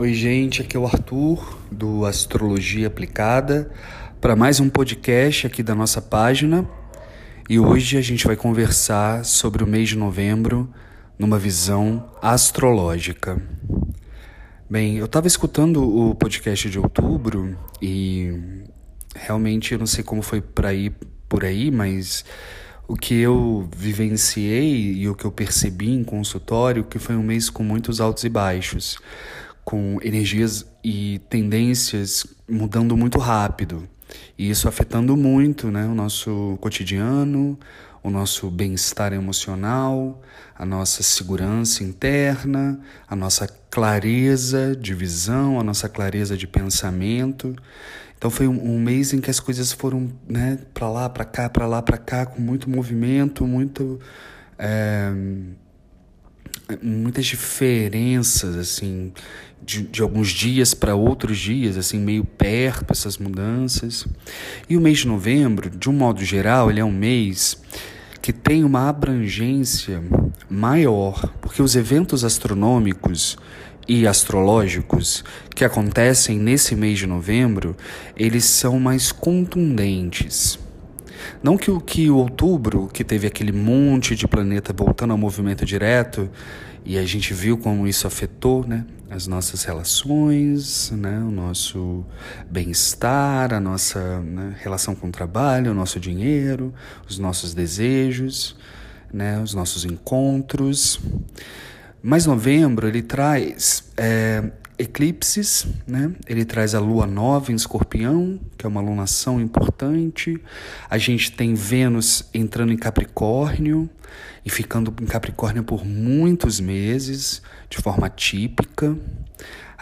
Oi, gente, aqui é o Arthur do Astrologia Aplicada para mais um podcast aqui da nossa página. E hoje a gente vai conversar sobre o mês de novembro numa visão astrológica. Bem, eu estava escutando o podcast de outubro e realmente eu não sei como foi para ir por aí, mas o que eu vivenciei e o que eu percebi em consultório que foi um mês com muitos altos e baixos com energias e tendências mudando muito rápido. E isso afetando muito né, o nosso cotidiano, o nosso bem-estar emocional, a nossa segurança interna, a nossa clareza de visão, a nossa clareza de pensamento. Então foi um, um mês em que as coisas foram né, para lá, para cá, para lá, para cá, com muito movimento, muito. É, muitas diferenças assim de, de alguns dias para outros dias assim meio perto essas mudanças. E o mês de novembro de um modo geral ele é um mês que tem uma abrangência maior porque os eventos astronômicos e astrológicos que acontecem nesse mês de novembro eles são mais contundentes. Não que o que o outubro, que teve aquele monte de planeta voltando ao movimento direto, e a gente viu como isso afetou né, as nossas relações, né, o nosso bem-estar, a nossa né, relação com o trabalho, o nosso dinheiro, os nossos desejos, né, os nossos encontros. Mas novembro ele traz é, eclipses, né? Ele traz a lua nova em Escorpião, que é uma lunação importante. A gente tem Vênus entrando em Capricórnio e ficando em Capricórnio por muitos meses, de forma típica.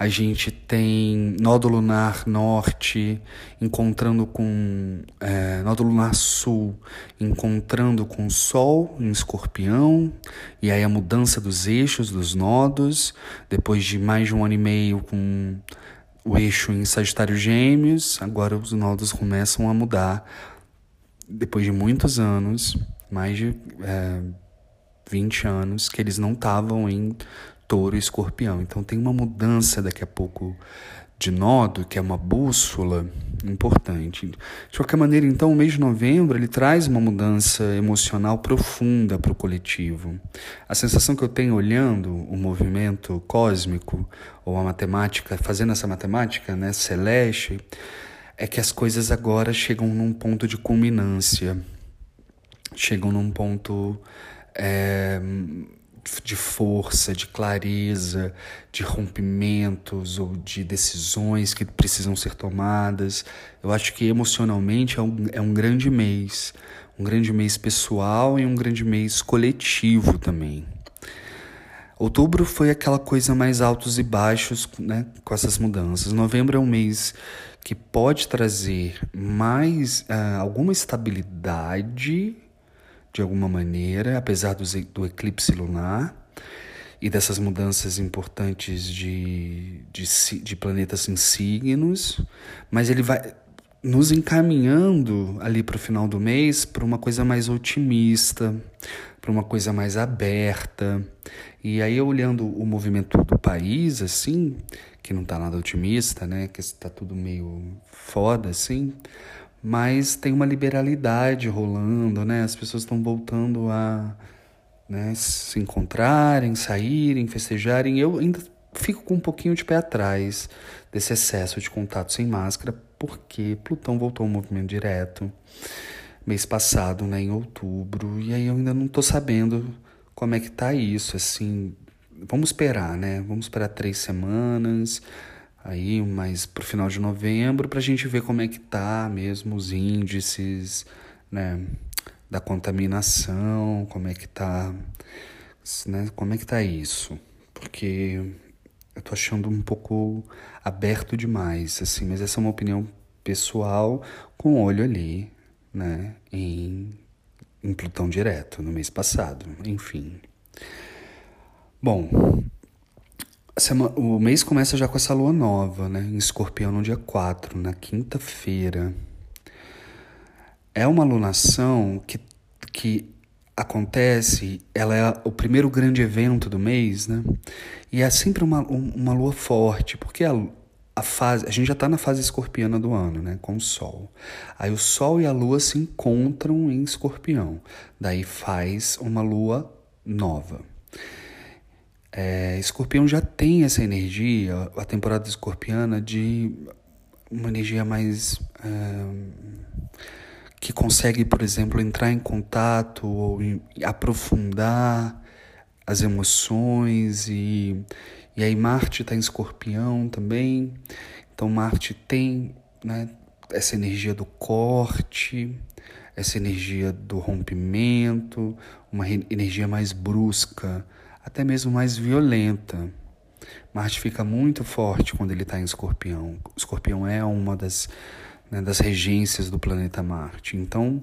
A gente tem nódulo lunar norte encontrando com é, nódulo lunar sul encontrando com Sol em Escorpião e aí a mudança dos eixos dos nodos depois de mais de um ano e meio com o eixo em Sagitário Gêmeos agora os nodos começam a mudar depois de muitos anos mais de é, 20 anos que eles não estavam em touro e escorpião. Então tem uma mudança daqui a pouco de nodo, que é uma bússola importante. De qualquer maneira, então, o mês de novembro ele traz uma mudança emocional profunda para o coletivo. A sensação que eu tenho olhando o movimento cósmico ou a matemática, fazendo essa matemática, né, celeste, é que as coisas agora chegam num ponto de culminância, chegam num ponto é, de força, de clareza, de rompimentos ou de decisões que precisam ser tomadas. Eu acho que emocionalmente é um, é um grande mês, um grande mês pessoal e um grande mês coletivo também. Outubro foi aquela coisa mais altos e baixos, né, com essas mudanças. Novembro é um mês que pode trazer mais uh, alguma estabilidade de alguma maneira, apesar do, do eclipse lunar e dessas mudanças importantes de, de, de planetas em signos, mas ele vai nos encaminhando ali para o final do mês para uma coisa mais otimista, para uma coisa mais aberta. E aí, olhando o movimento do país, assim, que não está nada otimista, né? Que está tudo meio foda, assim mas tem uma liberalidade rolando, né? As pessoas estão voltando a né, se encontrarem, saírem, festejarem. Eu ainda fico com um pouquinho de pé atrás desse excesso de contato sem máscara, porque Plutão voltou ao movimento direto mês passado, né, em outubro, e aí eu ainda não tô sabendo como é que tá isso, assim, vamos esperar, né, vamos esperar três semanas, aí mais o final de novembro para a gente ver como é que tá mesmo os índices, né, da contaminação, como é que tá, né, como é que tá isso, porque eu tô achando um pouco aberto demais, assim, mas essa é uma opinião pessoal com olho ali, né, em, em Plutão direto no mês passado, enfim. Bom, o mês começa já com essa lua nova, né? Em escorpião no dia 4, na quinta-feira. É uma lunação que, que acontece, ela é o primeiro grande evento do mês, né? E é sempre uma, uma lua forte, porque a, a fase, a gente já está na fase escorpiana do ano, né? Com o Sol. Aí o Sol e a Lua se encontram em Escorpião. Daí faz uma lua nova. É, escorpião já tem essa energia, a temporada escorpiana, de uma energia mais. É, que consegue, por exemplo, entrar em contato ou aprofundar as emoções e, e aí Marte está em Escorpião também, então Marte tem né, essa energia do corte, essa energia do rompimento, uma energia mais brusca, até mesmo mais violenta. Marte fica muito forte quando ele está em Escorpião. Escorpião é uma das né, das regências do planeta Marte. Então,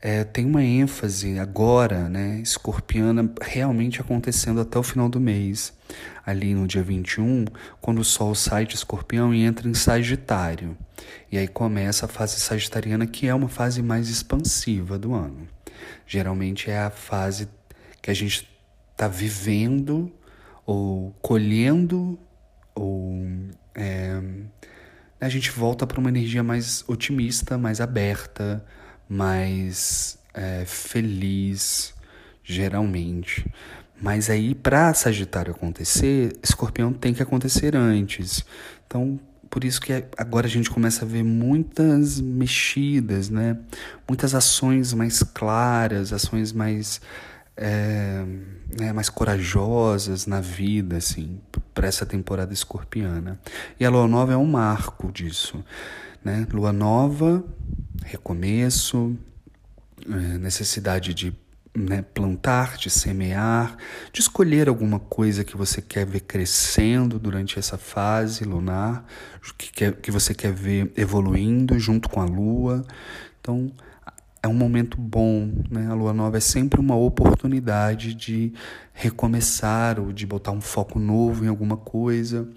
é, tem uma ênfase agora, né, escorpiana, realmente acontecendo até o final do mês, ali no dia 21, quando o Sol sai de escorpião e entra em Sagitário. E aí começa a fase sagitariana, que é uma fase mais expansiva do ano. Geralmente é a fase que a gente está vivendo ou colhendo ou é, a gente volta para uma energia mais otimista, mais aberta, mais é, feliz, geralmente. Mas aí, para Sagitário acontecer, Escorpião tem que acontecer antes. Então, por isso que agora a gente começa a ver muitas mexidas, né? Muitas ações mais claras, ações mais é, né, mais corajosas na vida, assim, para essa temporada escorpiana. E a lua nova é um marco disso, né? Lua nova, recomeço, é, necessidade de né, plantar, de semear, de escolher alguma coisa que você quer ver crescendo durante essa fase lunar, que, quer, que você quer ver evoluindo junto com a lua. Então, é um momento bom, né? A lua nova é sempre uma oportunidade de recomeçar ou de botar um foco novo em alguma coisa.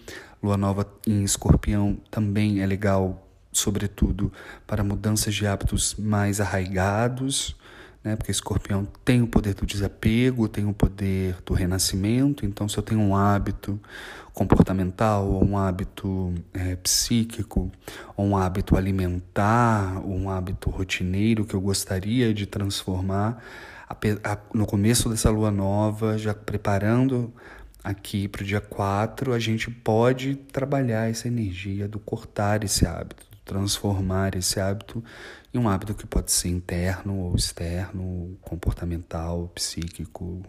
Lua nova em escorpião também é legal, sobretudo para mudanças de hábitos mais arraigados, né? Porque escorpião tem o poder do desapego, tem o poder do renascimento. Então, se eu tenho um hábito comportamental, ou um hábito é, psíquico, ou um hábito alimentar, ou um hábito rotineiro que eu gostaria de transformar, no começo dessa lua nova, já preparando aqui para o dia 4, a gente pode trabalhar essa energia do cortar esse hábito, transformar esse hábito em um hábito que pode ser interno ou externo, comportamental, psíquico,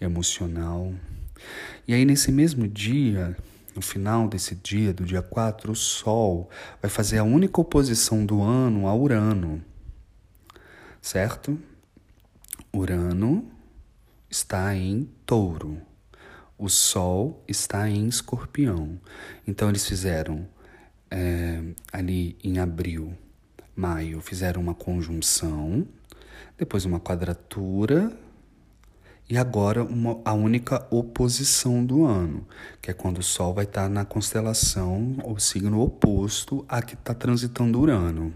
emocional. E aí, nesse mesmo dia, no final desse dia, do dia 4, o Sol vai fazer a única oposição do ano a Urano, certo? Urano está em Touro, o Sol está em Escorpião. Então, eles fizeram é, ali em abril, maio, fizeram uma conjunção, depois uma quadratura e agora uma, a única oposição do ano, que é quando o Sol vai estar na constelação ou signo oposto a que está transitando Urano.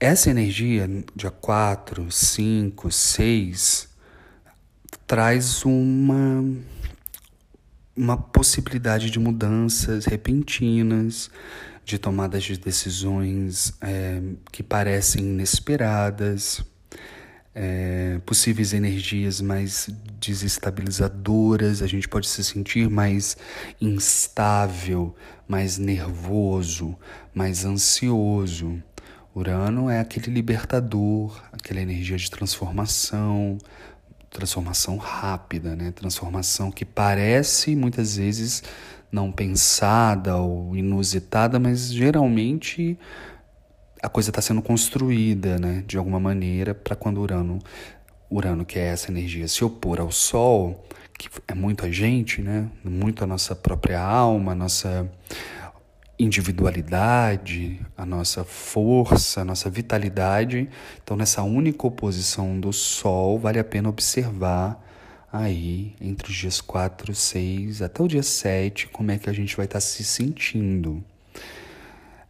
Essa energia, dia 4, 5, 6, traz uma uma possibilidade de mudanças repentinas, de tomadas de decisões é, que parecem inesperadas, é, possíveis energias mais desestabilizadoras, a gente pode se sentir mais instável, mais nervoso, mais ansioso. Urano é aquele libertador, aquela energia de transformação, transformação rápida, né? Transformação que parece muitas vezes não pensada ou inusitada, mas geralmente a coisa está sendo construída, né? De alguma maneira para quando Urano, Urano que é essa energia, se opor ao Sol, que é muito a gente, né? Muito a nossa própria alma, a nossa individualidade, a nossa força, a nossa vitalidade. Então, nessa única oposição do Sol, vale a pena observar aí entre os dias 4, 6 até o dia 7 como é que a gente vai estar tá se sentindo.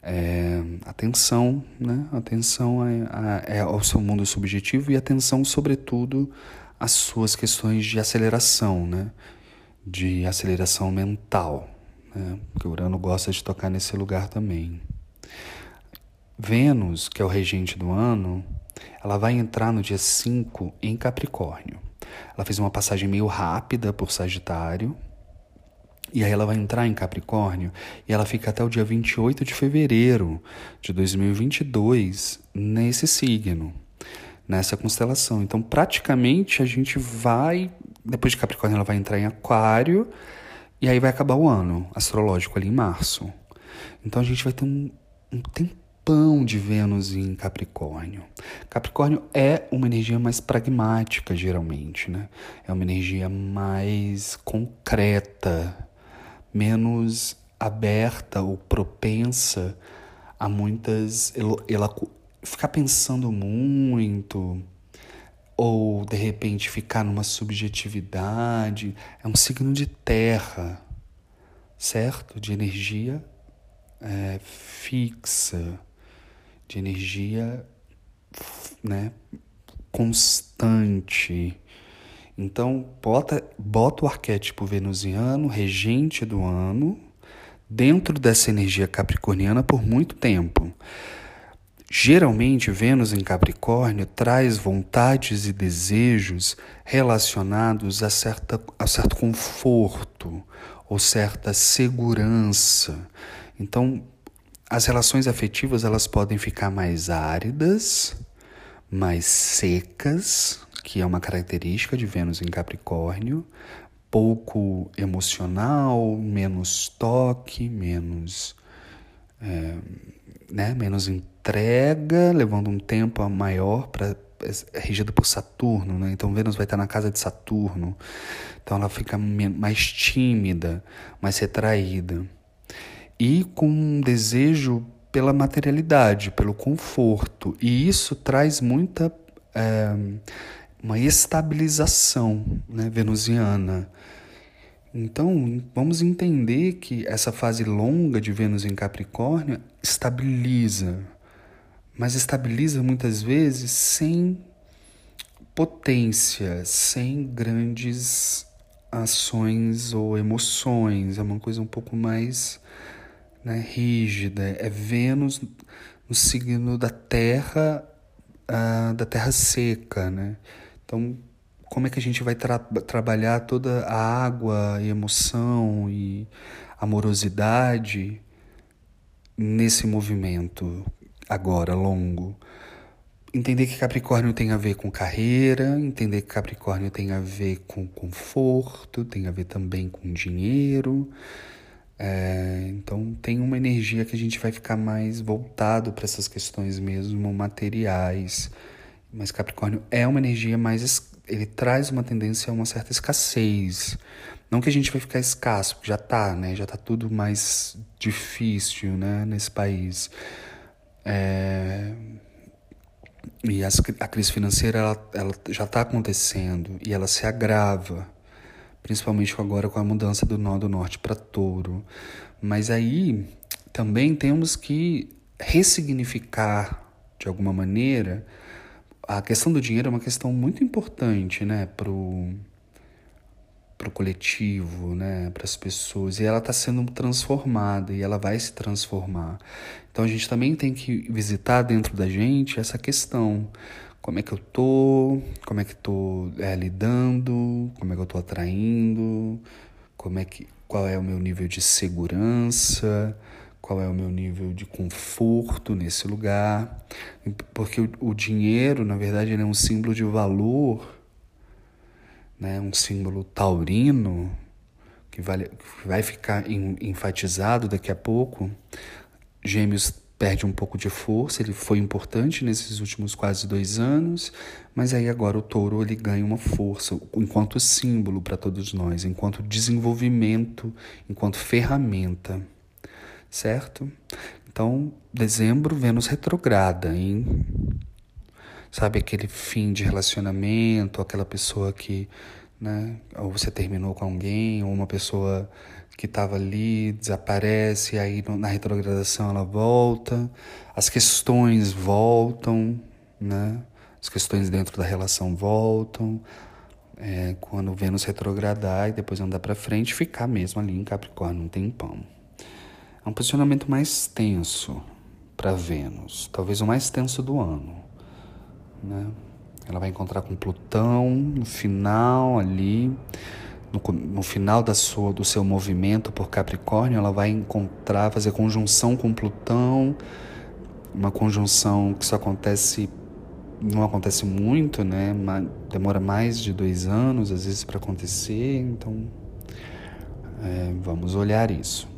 É, atenção, né? Atenção é, é ao seu mundo subjetivo e atenção, sobretudo, às suas questões de aceleração, né? De aceleração mental, né? Porque Urano gosta de tocar nesse lugar também. Vênus, que é o regente do ano, ela vai entrar no dia 5 em Capricórnio. Ela fez uma passagem meio rápida por Sagitário, e aí ela vai entrar em Capricórnio e ela fica até o dia 28 de fevereiro de 2022 nesse signo, nessa constelação. Então, praticamente a gente vai, depois de Capricórnio ela vai entrar em Aquário e aí vai acabar o ano astrológico ali em março. Então a gente vai ter um, um tempão de Vênus em Capricórnio. Capricórnio é uma energia mais pragmática, geralmente, né? É uma energia mais concreta, menos aberta ou propensa a muitas. Ela ficar pensando muito, ou de repente ficar numa subjetividade. É um signo de terra, certo? De energia é, fixa, de energia né, constante. Então, bota, bota o arquétipo venusiano, regente do ano, dentro dessa energia capricorniana por muito tempo. Geralmente, Vênus em Capricórnio traz vontades e desejos relacionados a, certa, a certo conforto ou certa segurança. Então, as relações afetivas elas podem ficar mais áridas, mais secas, que é uma característica de Vênus em Capricórnio, pouco emocional, menos toque, menos, é, né, menos entrega, levando um tempo maior para é regida por Saturno, né? Então Vênus vai estar na casa de Saturno. Então ela fica mais tímida, mais retraída. E com um desejo pela materialidade, pelo conforto. E isso traz muita é, uma estabilização né, venusiana. Então, vamos entender que essa fase longa de Vênus em Capricórnio estabiliza, mas estabiliza muitas vezes sem potência, sem grandes ações ou emoções. É uma coisa um pouco mais né, rígida. É Vênus no signo da Terra, uh, da Terra seca, né? Então, como é que a gente vai tra trabalhar toda a água e emoção e amorosidade nesse movimento agora longo? Entender que Capricórnio tem a ver com carreira, entender que Capricórnio tem a ver com conforto, tem a ver também com dinheiro. É, então tem uma energia que a gente vai ficar mais voltado para essas questões mesmo materiais mas Capricórnio é uma energia mais. Ele traz uma tendência a uma certa escassez. Não que a gente vai ficar escasso, já tá, né? Já tá tudo mais difícil, né? Nesse país. É... E as, a crise financeira ela, ela já está acontecendo e ela se agrava, principalmente agora com a mudança do nó do norte para touro. Mas aí também temos que ressignificar de alguma maneira a questão do dinheiro é uma questão muito importante, né, pro pro coletivo, né, para as pessoas, e ela está sendo transformada e ela vai se transformar. Então a gente também tem que visitar dentro da gente essa questão, como é que eu tô, como é que tô é, lidando, como é que eu tô atraindo, como é que qual é o meu nível de segurança, qual é o meu nível de conforto nesse lugar, porque o, dinheiro, na verdade, é um símbolo de valor, né? um símbolo taurino, que, vale, que vai ficar em, enfatizado daqui a pouco. Gêmeos perde um pouco de força, ele foi importante nesses últimos quase dois anos, mas aí agora o touro ele ganha uma força enquanto símbolo para todos nós, enquanto desenvolvimento, enquanto ferramenta certo? Então, dezembro, Vênus retrograda, hein? Sabe aquele fim de relacionamento, aquela pessoa que né? Ou você terminou com alguém, ou uma pessoa que estava ali desaparece, aí na retrogradação ela volta, as questões voltam, né? As questões dentro da relação voltam. É, quando Vênus retrogradar e depois andar para frente, ficar mesmo ali em Capricórnio um tempão. É um posicionamento mais tenso para Vênus, talvez o mais tenso do ano, né? Ela vai encontrar com Plutão no final ali, no, no final da sua, do seu movimento por Capricórnio, ela vai encontrar, fazer conjunção com Plutão, uma conjunção que só acontece, não acontece muito, né? Demora mais de dois anos às vezes para acontecer, então é, vamos olhar isso.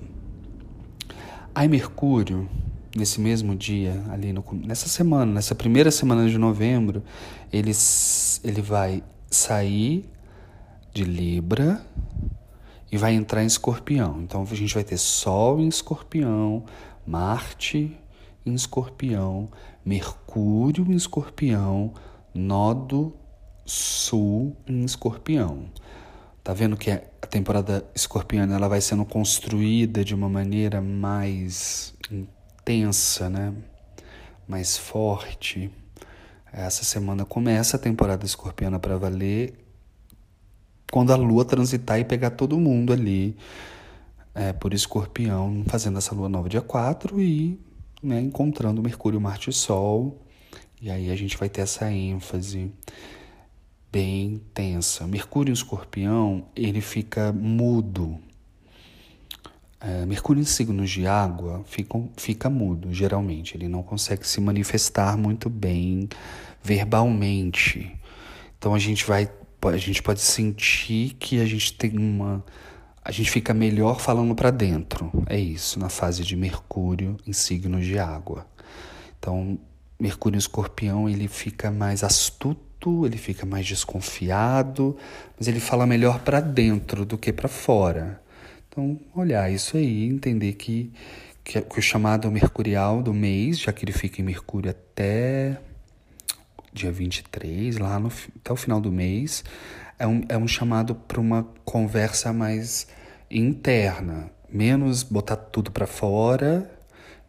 Aí Mercúrio nesse mesmo dia, ali no, nessa semana, nessa primeira semana de novembro, ele, ele vai sair de Libra e vai entrar em Escorpião. Então a gente vai ter Sol em Escorpião, Marte em Escorpião, Mercúrio em Escorpião, Nodo Sul em Escorpião. Tá vendo que a temporada escorpiana ela vai sendo construída de uma maneira mais tensa, né? Mais forte. Essa semana começa a temporada escorpiana para valer quando a lua transitar e pegar todo mundo ali é, por escorpião, fazendo essa lua nova dia 4 e né, encontrando Mercúrio, Marte e Sol. E aí a gente vai ter essa ênfase bem tensa. Mercúrio em escorpião, ele fica mudo, é, Mercúrio em signos de água fica, fica mudo, geralmente. Ele não consegue se manifestar muito bem verbalmente. Então a gente vai. A gente pode sentir que a gente tem uma. A gente fica melhor falando para dentro. É isso, na fase de Mercúrio em signos de água. Então, Mercúrio em escorpião, ele fica mais astuto, ele fica mais desconfiado, mas ele fala melhor para dentro do que para fora. Então, olhar isso aí, entender que, que, que o chamado mercurial do mês, já que ele fica em Mercúrio até dia 23, lá no, até o final do mês, é um, é um chamado para uma conversa mais interna, menos botar tudo para fora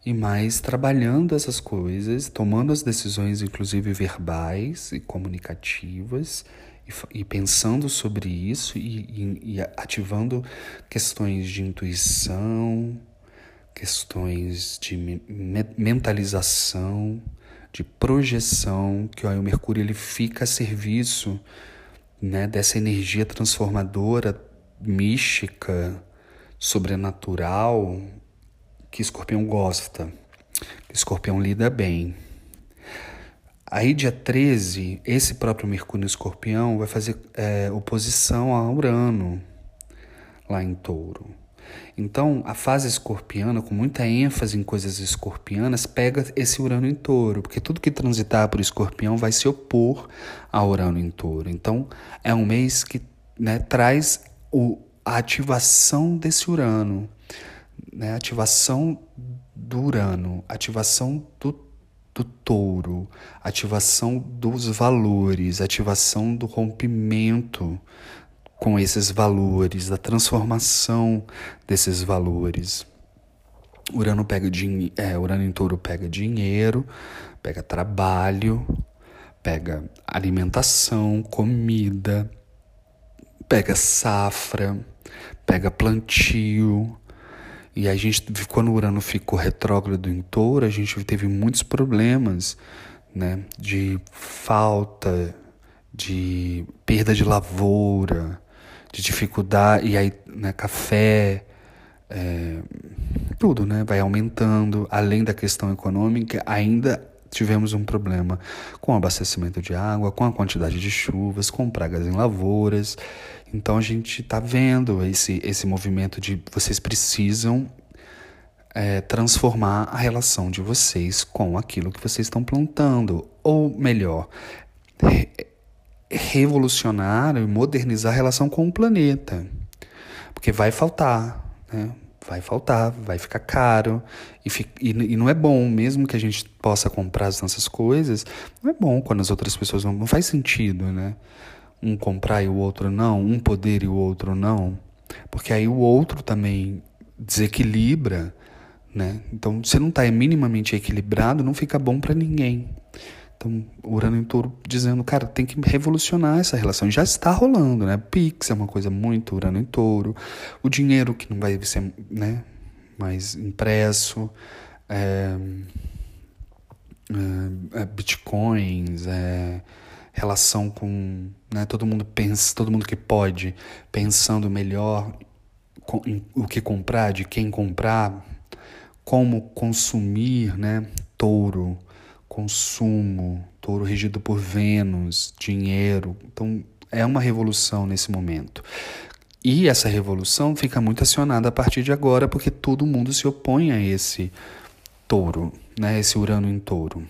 e mais trabalhando essas coisas, tomando as decisões, inclusive verbais e comunicativas, e, pensando sobre isso e, e, e ativando questões de intuição, questões de me mentalização, de projeção, que ó, o Mercúrio ele fica a serviço né, dessa energia transformadora, mística, sobrenatural, que Escorpião gosta, que Escorpião lida bem. Aí, dia 13, esse próprio Mercúrio Escorpião vai fazer é, oposição a Urano, lá em Touro. Então, a fase escorpiana, com muita ênfase em coisas escorpianas, pega esse Urano em touro, porque tudo que transitar por escorpião vai se opor a Urano em touro. Então, é um mês que né, traz o, a ativação desse Urano, né, ativação do Urano, ativação do do touro, ativação dos valores, ativação do rompimento com esses valores, da transformação desses valores. Urano pega din é, Urano em touro pega dinheiro, pega trabalho, pega alimentação, comida, pega safra, pega plantio, e a gente, quando o Urano ficou retrógrado em touro, a gente teve muitos problemas, né? De falta, de perda de lavoura, de dificuldade, e aí, né, café, é, tudo, né? Vai aumentando. Além da questão econômica, ainda tivemos um problema com o abastecimento de água, com a quantidade de chuvas, com pragas em lavouras. Então a gente está vendo esse, esse movimento de vocês precisam é, transformar a relação de vocês com aquilo que vocês estão plantando. Ou melhor, re revolucionar e modernizar a relação com o planeta. Porque vai faltar, né? Vai faltar, vai ficar caro e, e, e, não é bom, mesmo que a gente possa comprar as nossas coisas, não é bom quando as outras pessoas não, não faz sentido, né? um comprar e o outro não, um poder e o outro não, porque aí o outro também desequilibra, né? Então, se não está minimamente equilibrado, não fica bom para ninguém. Então, Urano em Touro dizendo, cara, tem que revolucionar essa relação. E já está rolando, né? Pix é uma coisa muito Urano em Touro. O dinheiro que não vai ser, né, mais impresso. É, é, é, bitcoins, é, relação com né, todo mundo pensa, todo mundo que pode, pensando melhor em o que comprar, de quem comprar, como consumir, né? Touro, consumo, touro regido por Vênus, dinheiro. Então, é uma revolução nesse momento. E essa revolução fica muito acionada a partir de agora, porque todo mundo se opõe a esse touro, né? esse Urano em touro.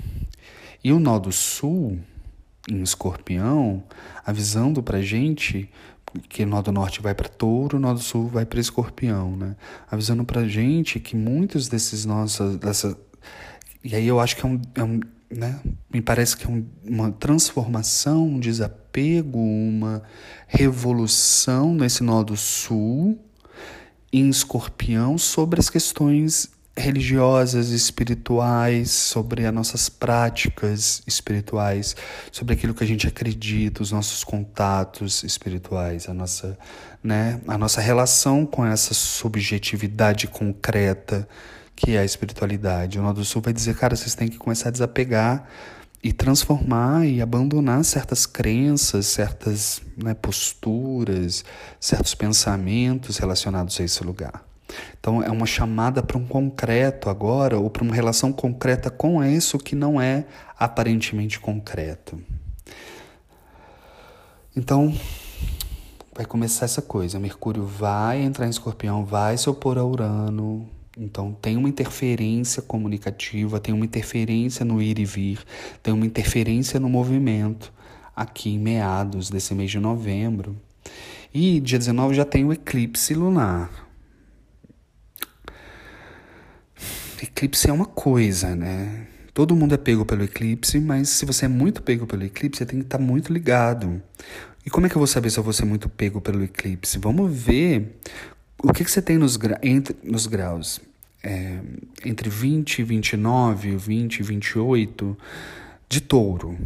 E o nó do sul, em escorpião, avisando para gente que o nó do norte vai para touro, o nó do sul vai para escorpião, né? Avisando para gente que muitos desses nossos, dessa, e aí eu acho que é um, é um né? Me parece que é um, uma transformação, um desapego, uma revolução nesse nó do sul em escorpião sobre as questões religiosas, espirituais, sobre as nossas práticas espirituais, sobre aquilo que a gente acredita, os nossos contatos espirituais, a nossa, né, a nossa relação com essa subjetividade concreta que é a espiritualidade. O Nó do Sul vai dizer, cara, vocês têm que começar a desapegar e transformar e abandonar certas crenças, certas né, posturas, certos pensamentos relacionados a esse lugar. Então é uma chamada para um concreto agora, ou para uma relação concreta com isso que não é aparentemente concreto. Então vai começar essa coisa. Mercúrio vai entrar em escorpião, vai se opor a Urano, então tem uma interferência comunicativa, tem uma interferência no ir e vir, tem uma interferência no movimento aqui em meados desse mês de novembro. E dia 19 já tem o eclipse lunar. Eclipse é uma coisa, né? Todo mundo é pego pelo eclipse, mas se você é muito pego pelo eclipse, você tem que estar muito ligado. E como é que eu vou saber se eu vou ser muito pego pelo eclipse? Vamos ver o que, que você tem nos, gra entre, nos graus é, entre 20 e 29, 20 e 28 de touro.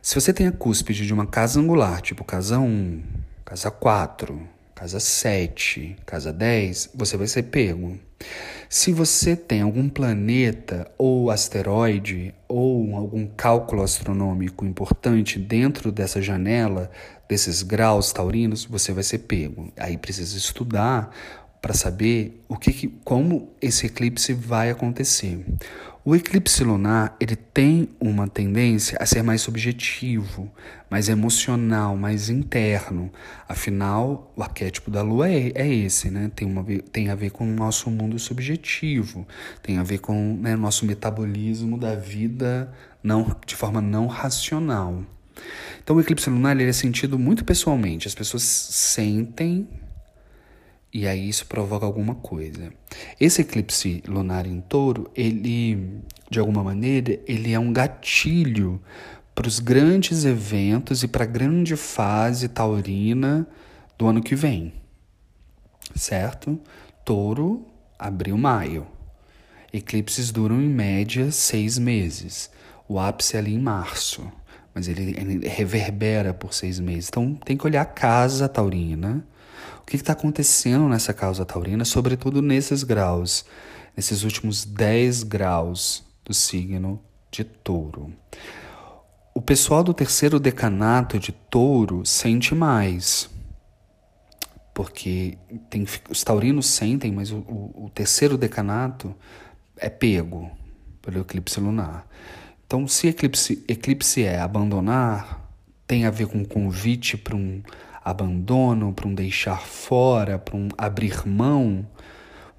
Se você tem a cúspide de uma casa angular, tipo casa 1, casa 4, casa 7, casa 10, você vai ser pego. Se você tem algum planeta ou asteroide ou algum cálculo astronômico importante dentro dessa janela, desses graus taurinos, você vai ser pego. Aí precisa estudar para saber o que, como esse eclipse vai acontecer. O eclipse lunar ele tem uma tendência a ser mais subjetivo, mais emocional, mais interno. Afinal, o arquétipo da Lua é, é esse, né? Tem, uma, tem a ver com o nosso mundo subjetivo, tem a ver com né, nosso metabolismo da vida não, de forma não racional. Então, o eclipse lunar ele é sentido muito pessoalmente. As pessoas sentem e aí isso provoca alguma coisa. Esse eclipse lunar em touro, ele, de alguma maneira, ele é um gatilho para os grandes eventos e para a grande fase taurina do ano que vem. Certo? Touro, abril, maio. Eclipses duram em média seis meses. O ápice é ali em março, mas ele, ele reverbera por seis meses. Então tem que olhar a casa taurina que está acontecendo nessa causa taurina, sobretudo nesses graus, nesses últimos 10 graus do signo de touro. O pessoal do terceiro decanato de touro sente mais, porque tem, os taurinos sentem, mas o, o, terceiro decanato é pego pelo eclipse lunar. Então, se eclipse, eclipse é abandonar, tem a ver com um convite para um abandono, para um deixar fora, para um abrir mão,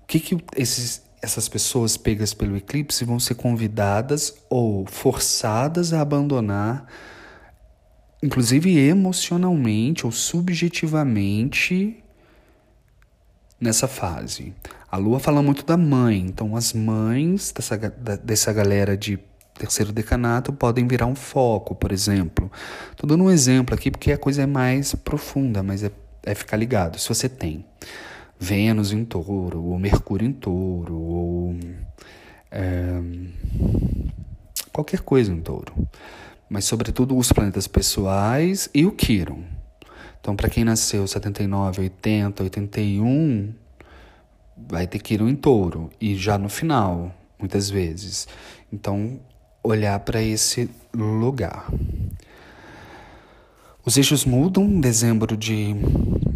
o que, que esses, essas pessoas pegas pelo eclipse vão ser convidadas ou forçadas a abandonar, inclusive emocionalmente ou subjetivamente, nessa fase. A lua fala muito da mãe, então as mães dessa, dessa galera de terceiro decanato podem virar um foco, por exemplo. Estou dando um exemplo aqui porque a coisa é mais profunda, mas é, é ficar ligado. Se você tem Vênus em touro, ou Mercúrio em touro, ou é, qualquer coisa em touro, mas sobretudo os planetas pessoais e o Quiron. Então, para quem nasceu 79, 80, 81, vai ter Quiron em touro, e já no final, muitas vezes. Então, olhar para esse lugar. Os eixos mudam em dezembro de.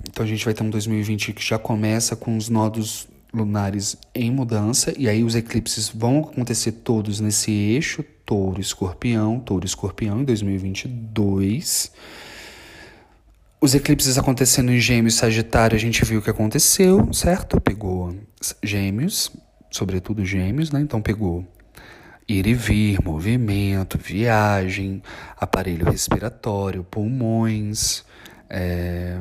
Então a gente vai ter um 2020 que já começa com os nodos lunares em mudança, e aí os eclipses vão acontecer todos nesse eixo, touro, escorpião, touro, escorpião, em 2022. Os eclipses acontecendo em Gêmeos Sagitário, a gente viu o que aconteceu, certo? Pegou Gêmeos, sobretudo Gêmeos, né? Então pegou ir e vir, movimento, viagem, aparelho respiratório, pulmões. É,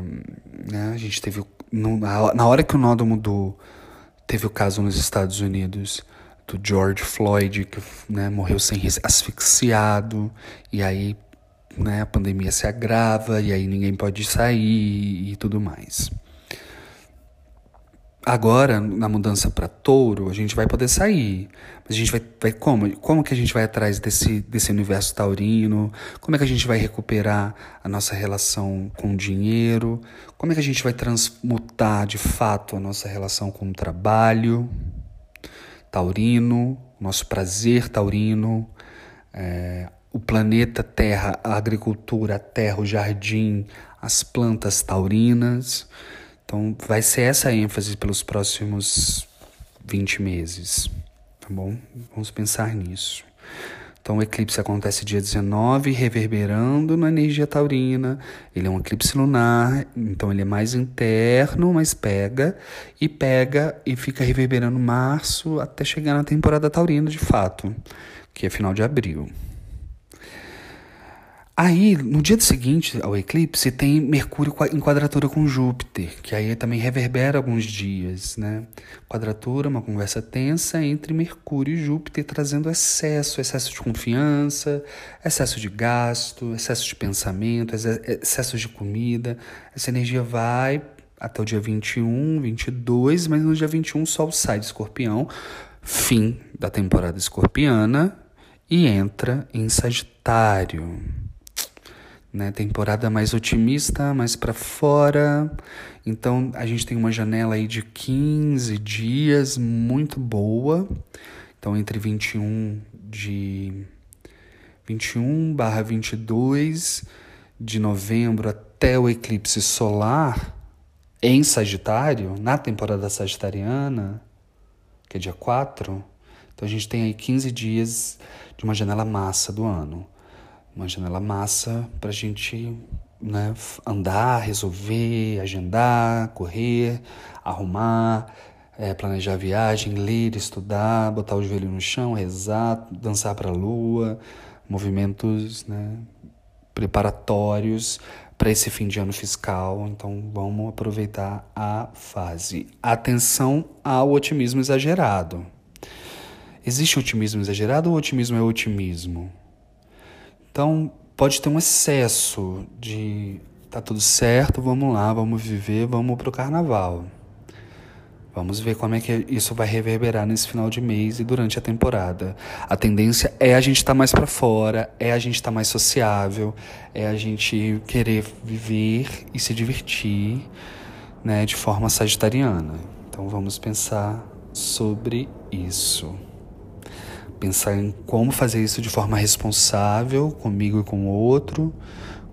né? A gente teve. No, na hora que o nodo mudou, teve o caso nos Estados Unidos do George Floyd, que né, morreu sem asfixiado, e aí né, a pandemia se agrava, e aí ninguém pode sair e tudo mais. Agora, na mudança para touro, a gente vai poder sair. Mas a gente vai, vai como? Como que a gente vai atrás desse, desse universo taurino? Como é que a gente vai recuperar a nossa relação com o dinheiro? Como é que a gente vai transmutar de fato a nossa relação com o trabalho taurino, nosso prazer taurino, é, o planeta Terra, a agricultura, a terra, o jardim, as plantas taurinas? Então, vai ser essa ênfase pelos próximos 20 meses, tá bom? Vamos pensar nisso. Então, o eclipse acontece dia 19, reverberando na energia taurina. Ele é um eclipse lunar, então ele é mais interno, mas pega e pega e fica reverberando março até chegar na temporada taurina de fato, que é final de abril. Aí, no dia seguinte ao eclipse, tem Mercúrio em quadratura com Júpiter, que aí também reverbera alguns dias, né? Quadratura, uma conversa tensa entre Mercúrio e Júpiter, trazendo excesso, excesso de confiança, excesso de gasto, excesso de pensamento, excesso de comida. Essa energia vai até o dia 21, 22, mas no dia 21 o Sol sai de Escorpião, fim da temporada escorpiana, e entra em Sagitário né? Temporada mais otimista, mais para fora. Então a gente tem uma janela aí de 15 dias muito boa. Então entre 21 de 21 barra 22 de novembro até o eclipse solar em Sagitário, na temporada sagitariana, que é dia 4. Então a gente tem aí 15 dias de uma janela massa do ano uma janela massa para a gente né, andar, resolver, agendar, correr, arrumar, é, planejar viagem, ler, estudar, botar o joelho no chão, rezar, dançar para a lua, movimentos né, preparatórios para esse fim de ano fiscal. Então vamos aproveitar a fase. Atenção ao otimismo exagerado. Existe otimismo exagerado ou otimismo é otimismo? Então, pode ter um excesso de tá tudo certo, vamos lá, vamos viver, vamos pro carnaval. Vamos ver como é que isso vai reverberar nesse final de mês e durante a temporada. A tendência é a gente estar tá mais para fora, é a gente estar tá mais sociável, é a gente querer viver e se divertir, né, de forma sagitariana. Então vamos pensar sobre isso pensar em como fazer isso de forma responsável comigo e com o outro,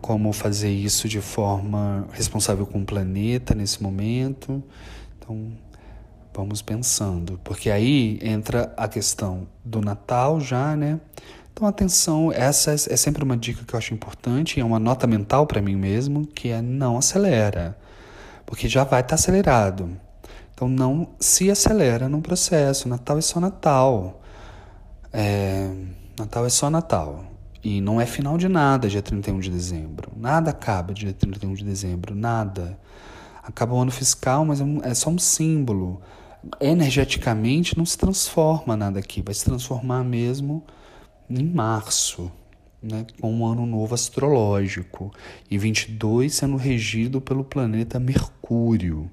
como fazer isso de forma responsável com o planeta nesse momento. Então, vamos pensando, porque aí entra a questão do Natal já, né? Então, atenção, essa é sempre uma dica que eu acho importante, é uma nota mental para mim mesmo, que é não acelera, porque já vai estar tá acelerado. Então, não se acelera no processo. Natal é só Natal. É, Natal é só Natal. E não é final de nada dia 31 de dezembro. Nada acaba dia 31 de dezembro, nada. Acaba o ano fiscal, mas é, é só um símbolo. Energeticamente não se transforma nada aqui, vai se transformar mesmo em março, né, com um ano novo astrológico, e 22 sendo regido pelo planeta Mercúrio.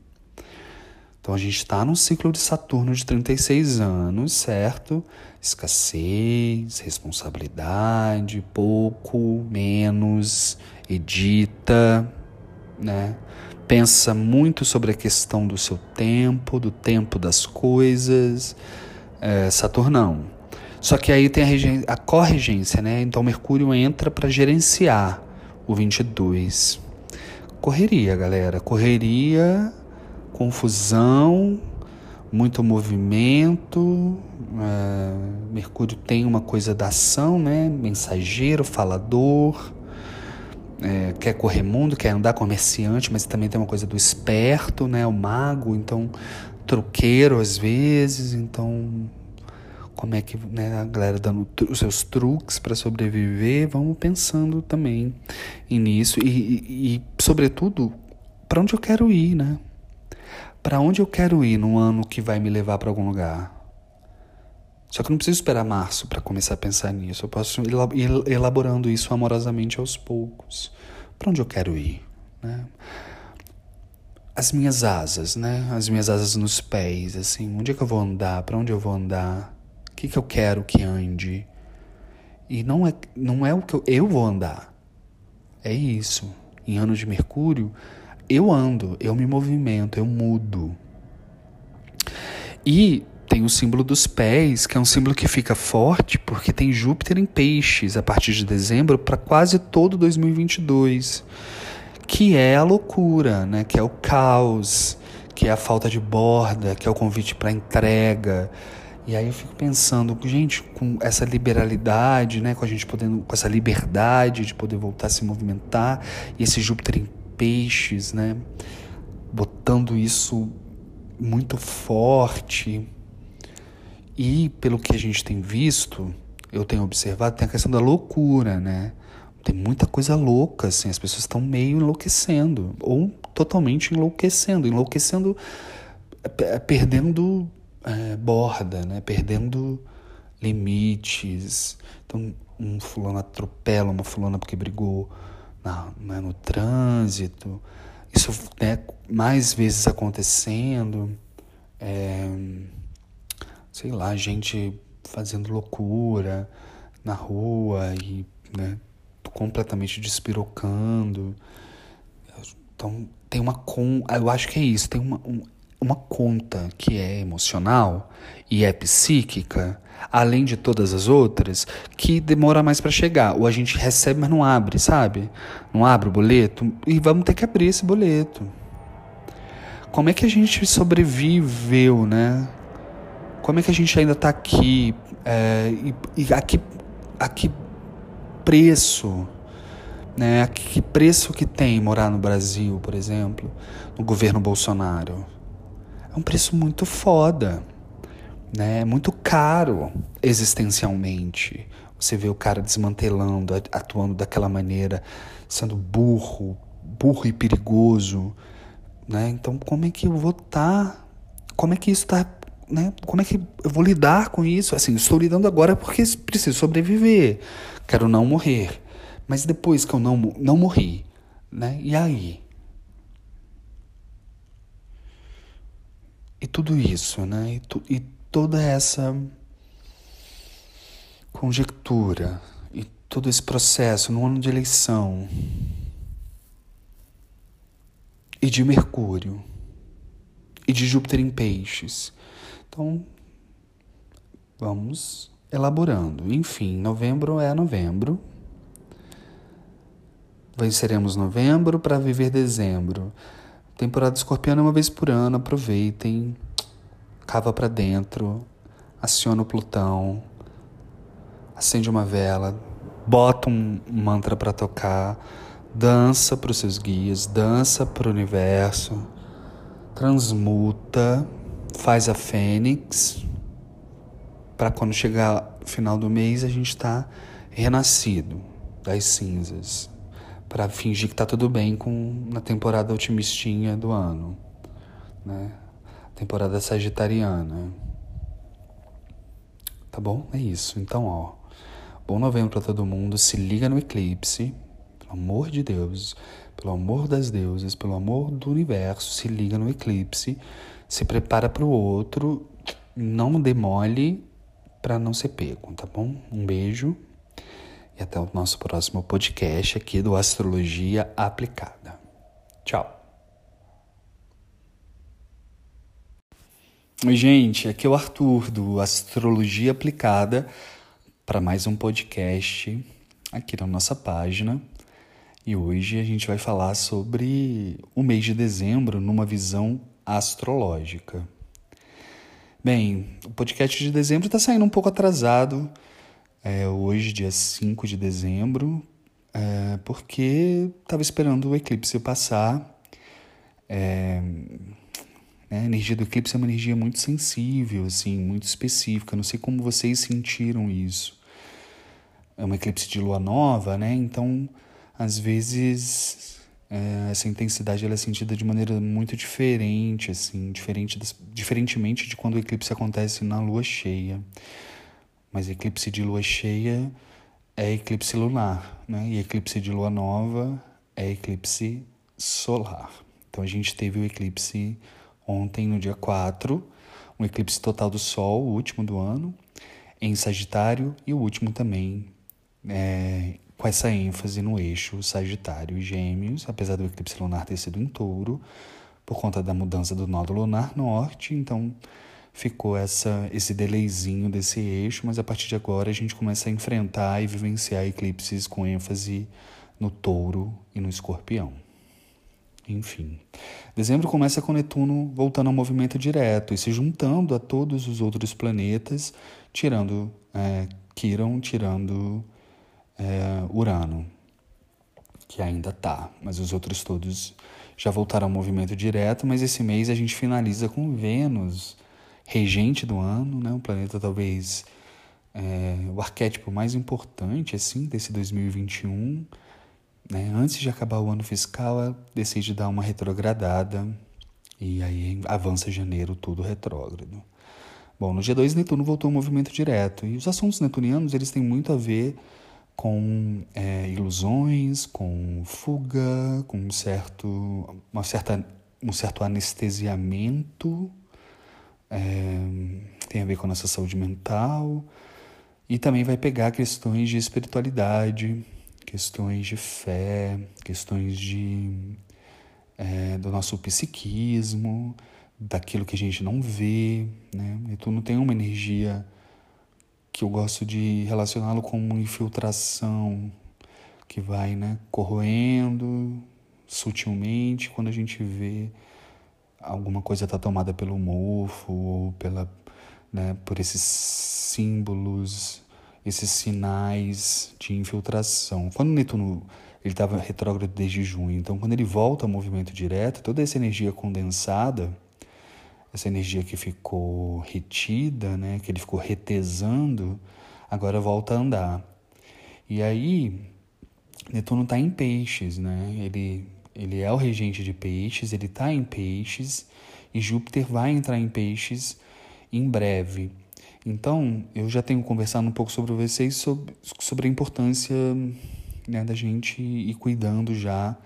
Então a gente está num ciclo de Saturno de 36 anos, certo? Escassez, responsabilidade, pouco, menos, edita, né? Pensa muito sobre a questão do seu tempo, do tempo das coisas. É, Saturnão. Só que aí tem a, a corregência, né? Então Mercúrio entra para gerenciar o 22. Correria, galera. Correria confusão, muito movimento. É, Mercúrio tem uma coisa da ação, né? Mensageiro, falador. É, quer correr mundo, quer andar comerciante, mas também tem uma coisa do esperto, né? O mago, então truqueiro às vezes, então como é que né, a galera dando os seus truques para sobreviver, vamos pensando também nisso e, e, e sobretudo para onde eu quero ir, né? Para onde eu quero ir num ano que vai me levar para algum lugar. Só que eu não preciso esperar março para começar a pensar nisso. Eu posso ir elaborando isso amorosamente aos poucos. Para onde eu quero ir, né? As minhas asas, né? As minhas asas nos pés, assim, onde é que eu vou andar? Para onde eu vou andar? O que que eu quero que ande? E não é não é o que eu, eu vou andar. É isso. Em anos de Mercúrio, eu ando, eu me movimento, eu mudo. E tem o símbolo dos pés, que é um símbolo que fica forte porque tem Júpiter em peixes a partir de dezembro para quase todo 2022, que é a loucura, né? que é o caos, que é a falta de borda, que é o convite para entrega. E aí eu fico pensando, gente, com essa liberalidade, né, com a gente podendo, com essa liberdade de poder voltar a se movimentar, e esse Júpiter em peixes, né? Botando isso muito forte. E pelo que a gente tem visto, eu tenho observado, tem a questão da loucura, né? Tem muita coisa louca, assim, as pessoas estão meio enlouquecendo, ou totalmente enlouquecendo, enlouquecendo, perdendo é, borda, né? Perdendo limites. Então, um fulano atropela uma fulana porque brigou na, né, no trânsito, isso né, mais vezes acontecendo, é, sei lá, gente fazendo loucura na rua e né, completamente despirocando. Então tem uma com, eu acho que é isso, tem uma, um, uma conta que é emocional e é psíquica além de todas as outras, que demora mais para chegar. Ou a gente recebe, mas não abre, sabe? Não abre o boleto e vamos ter que abrir esse boleto. Como é que a gente sobreviveu, né? Como é que a gente ainda está aqui? É, e, e a, que, a que preço? Né? A que preço que tem morar no Brasil, por exemplo, no governo Bolsonaro? É um preço muito foda né? Muito caro existencialmente. Você vê o cara desmantelando, atuando daquela maneira, sendo burro, burro e perigoso, né? Então, como é que eu vou estar? Tá, como é que isso está, né? Como é que eu vou lidar com isso? Assim, estou lidando agora porque preciso sobreviver, quero não morrer. Mas depois que eu não não morri, né? E aí? E tudo isso, né? E, tu, e toda essa conjectura e todo esse processo no ano de eleição e de Mercúrio e de Júpiter em Peixes. Então, vamos elaborando. Enfim, novembro é novembro. Venceremos novembro para viver dezembro. Temporada escorpiana uma vez por ano, aproveitem cava para dentro, aciona o Plutão, acende uma vela, bota um mantra para tocar, dança para os seus guias, dança para o universo, transmuta, faz a fênix, para quando chegar final do mês a gente está renascido das cinzas, para fingir que tá tudo bem com na temporada otimistinha do ano, né? temporada sagitariana. Tá bom? É isso. Então, ó. Bom novembro para todo mundo. Se liga no eclipse. Pelo amor de Deus, pelo amor das deusas, pelo amor do universo, se liga no eclipse. Se prepara para o outro. Não demole para não ser pego, tá bom? Um beijo até o nosso próximo podcast aqui do Astrologia Aplicada. Tchau. Oi, gente, aqui é o Arthur do Astrologia Aplicada para mais um podcast aqui na nossa página. E hoje a gente vai falar sobre o mês de dezembro numa visão astrológica. Bem, o podcast de dezembro está saindo um pouco atrasado, é, hoje, dia 5 de dezembro, é, porque estava esperando o eclipse passar. É, né, a energia do eclipse é uma energia muito sensível, assim, muito específica. Não sei como vocês sentiram isso. É um eclipse de lua nova, né? Então, às vezes é, essa intensidade ela é sentida de maneira muito diferente, assim, diferente diferentemente de quando o eclipse acontece na lua cheia. Mas eclipse de lua cheia é eclipse lunar, né? E eclipse de lua nova é eclipse solar. Então a gente teve o eclipse ontem, no dia 4, um eclipse total do Sol, o último do ano, em Sagitário, e o último também é, com essa ênfase no eixo Sagitário e Gêmeos, apesar do eclipse lunar ter sido em touro, por conta da mudança do nódo lunar norte, então ficou essa, esse delayzinho desse eixo, mas a partir de agora a gente começa a enfrentar e vivenciar eclipses com ênfase no touro e no escorpião. Enfim, dezembro começa com Netuno voltando ao movimento direto e se juntando a todos os outros planetas, tirando é, Quiron, tirando é, Urano, que ainda tá, mas os outros todos já voltaram ao movimento direto. Mas esse mês a gente finaliza com Vênus, regente do ano, né? um planeta talvez é, o arquétipo mais importante assim desse 2021. Né? Antes de acabar o ano fiscal, ela decide dar uma retrogradada e aí avança janeiro tudo retrógrado. Bom, no dia 2 Netuno voltou ao movimento direto e os assuntos netunianos eles têm muito a ver com é, ilusões, com fuga, com um certo, uma certa, um certo anestesiamento, é, tem a ver com a nossa saúde mental, e também vai pegar questões de espiritualidade, questões de fé, questões de, é, do nosso psiquismo, daquilo que a gente não vê, né? E tu não tem uma energia que eu gosto de relacioná-lo com uma infiltração que vai né, corroendo sutilmente quando a gente vê alguma coisa está tomada pelo mofo ou pela, né, por esses símbolos, esses sinais de infiltração. Quando Netuno ele estava retrógrado desde junho, então quando ele volta ao movimento direto, toda essa energia condensada essa energia que ficou retida, né, que ele ficou retesando, agora volta a andar. E aí, Netuno está em peixes, né? Ele, ele é o regente de peixes, ele está em peixes, e Júpiter vai entrar em peixes em breve. Então, eu já tenho conversado um pouco sobre vocês sobre, sobre a importância né, da gente ir cuidando já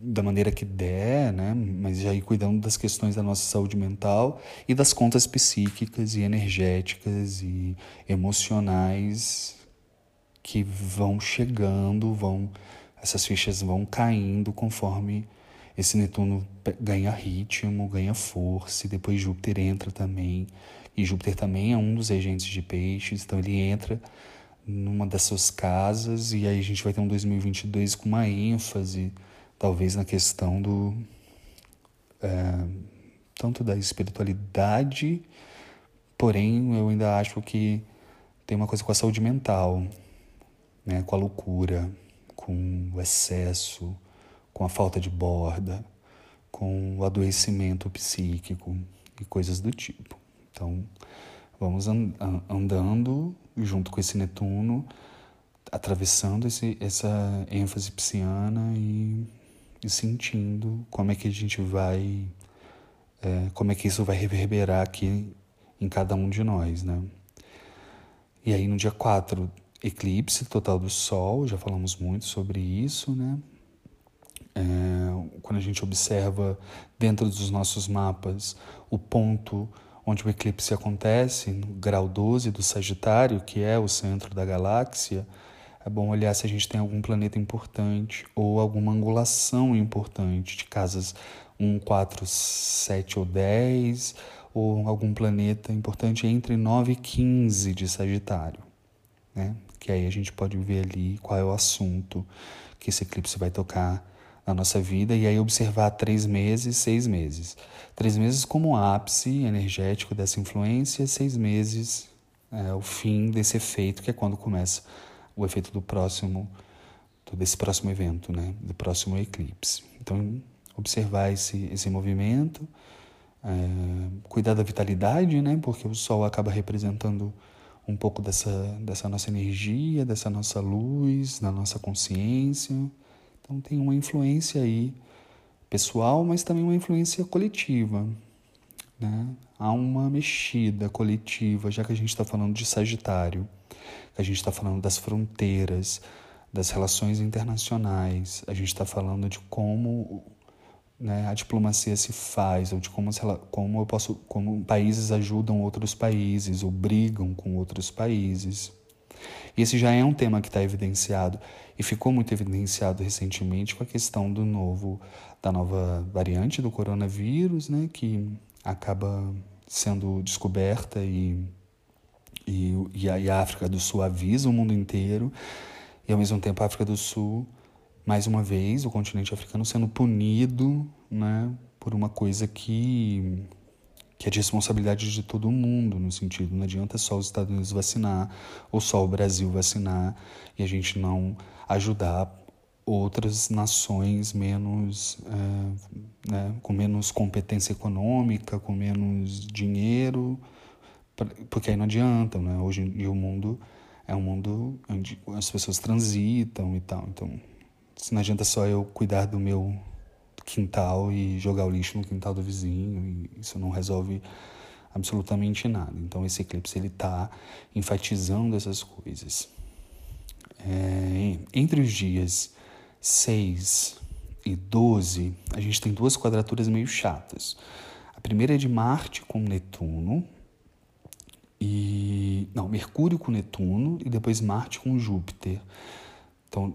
da maneira que der, né? Mas já ir cuidando das questões da nossa saúde mental e das contas psíquicas e energéticas e emocionais que vão chegando, vão essas fichas vão caindo conforme esse Netuno ganha ritmo, ganha força, e depois Júpiter entra também. E Júpiter também é um dos regentes de peixes, então ele entra numa das suas casas e aí a gente vai ter um 2022 com uma ênfase talvez na questão do é, tanto da espiritualidade, porém eu ainda acho que tem uma coisa com a saúde mental, né, com a loucura, com o excesso, com a falta de borda, com o adoecimento psíquico e coisas do tipo. Então, vamos andando junto com esse Netuno, atravessando esse, essa ênfase pisciana e e sentindo como é que a gente vai, é, como é que isso vai reverberar aqui em cada um de nós, né? E aí no dia 4 eclipse total do Sol, já falamos muito sobre isso, né? É, quando a gente observa dentro dos nossos mapas o ponto onde o eclipse acontece, no grau 12 do Sagitário, que é o centro da galáxia, é bom olhar se a gente tem algum planeta importante ou alguma angulação importante de casas 1, 4, 7 ou 10, ou algum planeta importante entre 9 e 15 de Sagitário. Né? Que aí a gente pode ver ali qual é o assunto que esse eclipse vai tocar na nossa vida e aí observar três meses, seis meses. Três meses como ápice energético dessa influência, seis meses é o fim desse efeito, que é quando começa o efeito do próximo, desse próximo evento, né? do próximo eclipse. Então, observar esse, esse movimento, é, cuidar da vitalidade, né? porque o Sol acaba representando um pouco dessa, dessa nossa energia, dessa nossa luz, da nossa consciência. Então tem uma influência aí pessoal, mas também uma influência coletiva. Né? Há uma mexida coletiva, já que a gente está falando de Sagitário, a gente está falando das fronteiras, das relações internacionais, a gente está falando de como né, a diplomacia se faz, ou de como, como, eu posso, como países ajudam outros países, ou brigam com outros países. E esse já é um tema que está evidenciado e ficou muito evidenciado recentemente com a questão do novo, da nova variante do coronavírus, né, que acaba sendo descoberta e, e, e a África do Sul avisa o mundo inteiro, e ao mesmo tempo a África do Sul, mais uma vez, o continente africano sendo punido né, por uma coisa que que é de responsabilidade de todo mundo, no sentido, não adianta só os Estados Unidos vacinar ou só o Brasil vacinar e a gente não ajudar outras nações menos é, né, com menos competência econômica, com menos dinheiro, porque aí não adianta, né? Hoje e o mundo é um mundo onde as pessoas transitam e tal, então não adianta só eu cuidar do meu quintal e jogar o lixo no quintal do vizinho, e isso não resolve absolutamente nada. Então esse eclipse ele está enfatizando essas coisas. É, entre os dias 6 e 12, a gente tem duas quadraturas meio chatas. A primeira é de Marte com Netuno, e não, Mercúrio com Netuno e depois Marte com Júpiter. Então,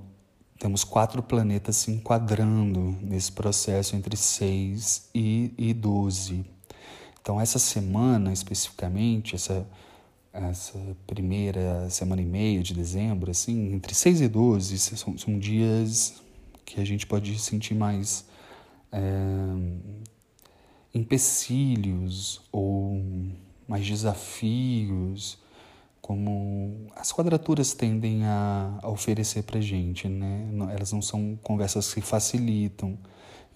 temos quatro planetas se enquadrando nesse processo entre 6 e, e 12. Então, essa semana especificamente, essa, essa primeira semana e meia de dezembro, assim, entre 6 e 12, são, são dias que a gente pode sentir mais é, empecilhos ou mais desafios como as quadraturas tendem a, a oferecer para gente, né? Elas não são conversas que facilitam.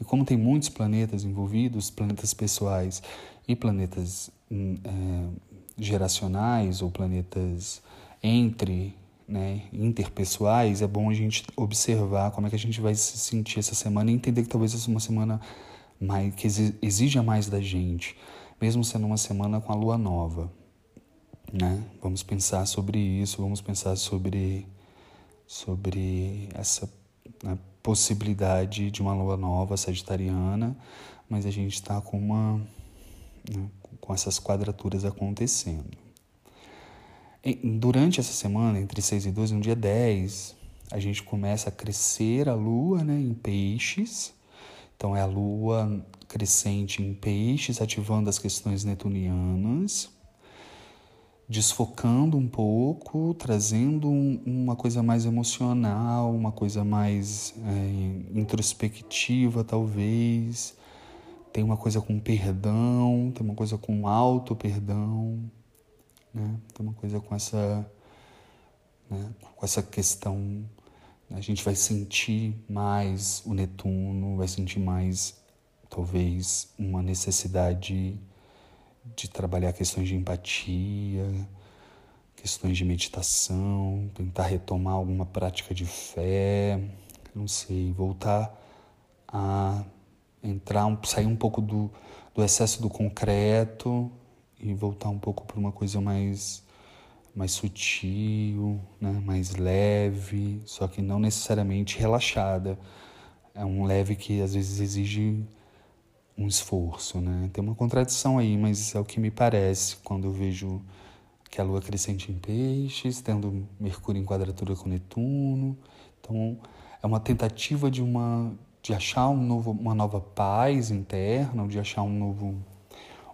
E como tem muitos planetas envolvidos, planetas pessoais e planetas hum, é, geracionais ou planetas entre, né, interpessoais, é bom a gente observar como é que a gente vai se sentir essa semana e entender que talvez essa é uma semana mais, que exija mais da gente, mesmo sendo uma semana com a lua nova. Né? Vamos pensar sobre isso, vamos pensar sobre, sobre essa né, possibilidade de uma lua nova sagitariana, mas a gente está com uma né, com essas quadraturas acontecendo. E, durante essa semana, entre 6 e 12, no dia 10, a gente começa a crescer a lua né, em peixes. Então é a lua crescente em peixes, ativando as questões netunianas desfocando um pouco, trazendo um, uma coisa mais emocional, uma coisa mais é, introspectiva, talvez. Tem uma coisa com perdão, tem uma coisa com auto perdão, né? Tem uma coisa com essa, né? com essa questão. A gente vai sentir mais o Netuno, vai sentir mais, talvez, uma necessidade de trabalhar questões de empatia, questões de meditação, tentar retomar alguma prática de fé, não sei, voltar a entrar, sair um pouco do, do excesso do concreto e voltar um pouco para uma coisa mais mais sutil, né? mais leve, só que não necessariamente relaxada. É um leve que às vezes exige um esforço, né? Tem uma contradição aí, mas é o que me parece quando eu vejo que a Lua crescente em peixes, tendo Mercúrio em quadratura com Netuno. Então, é uma tentativa de uma de achar um novo, uma nova paz interna, de achar um novo